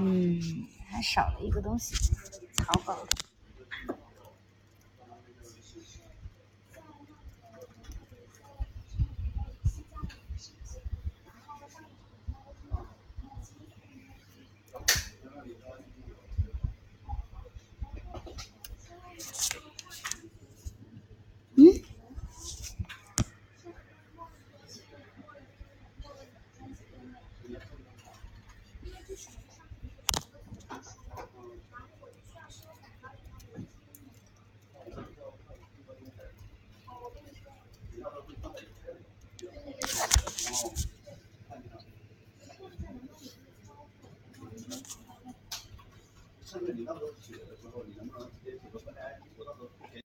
嗯，还少了一个东西，草稿。甚至你那么多血的时候，你能不能直接写个本来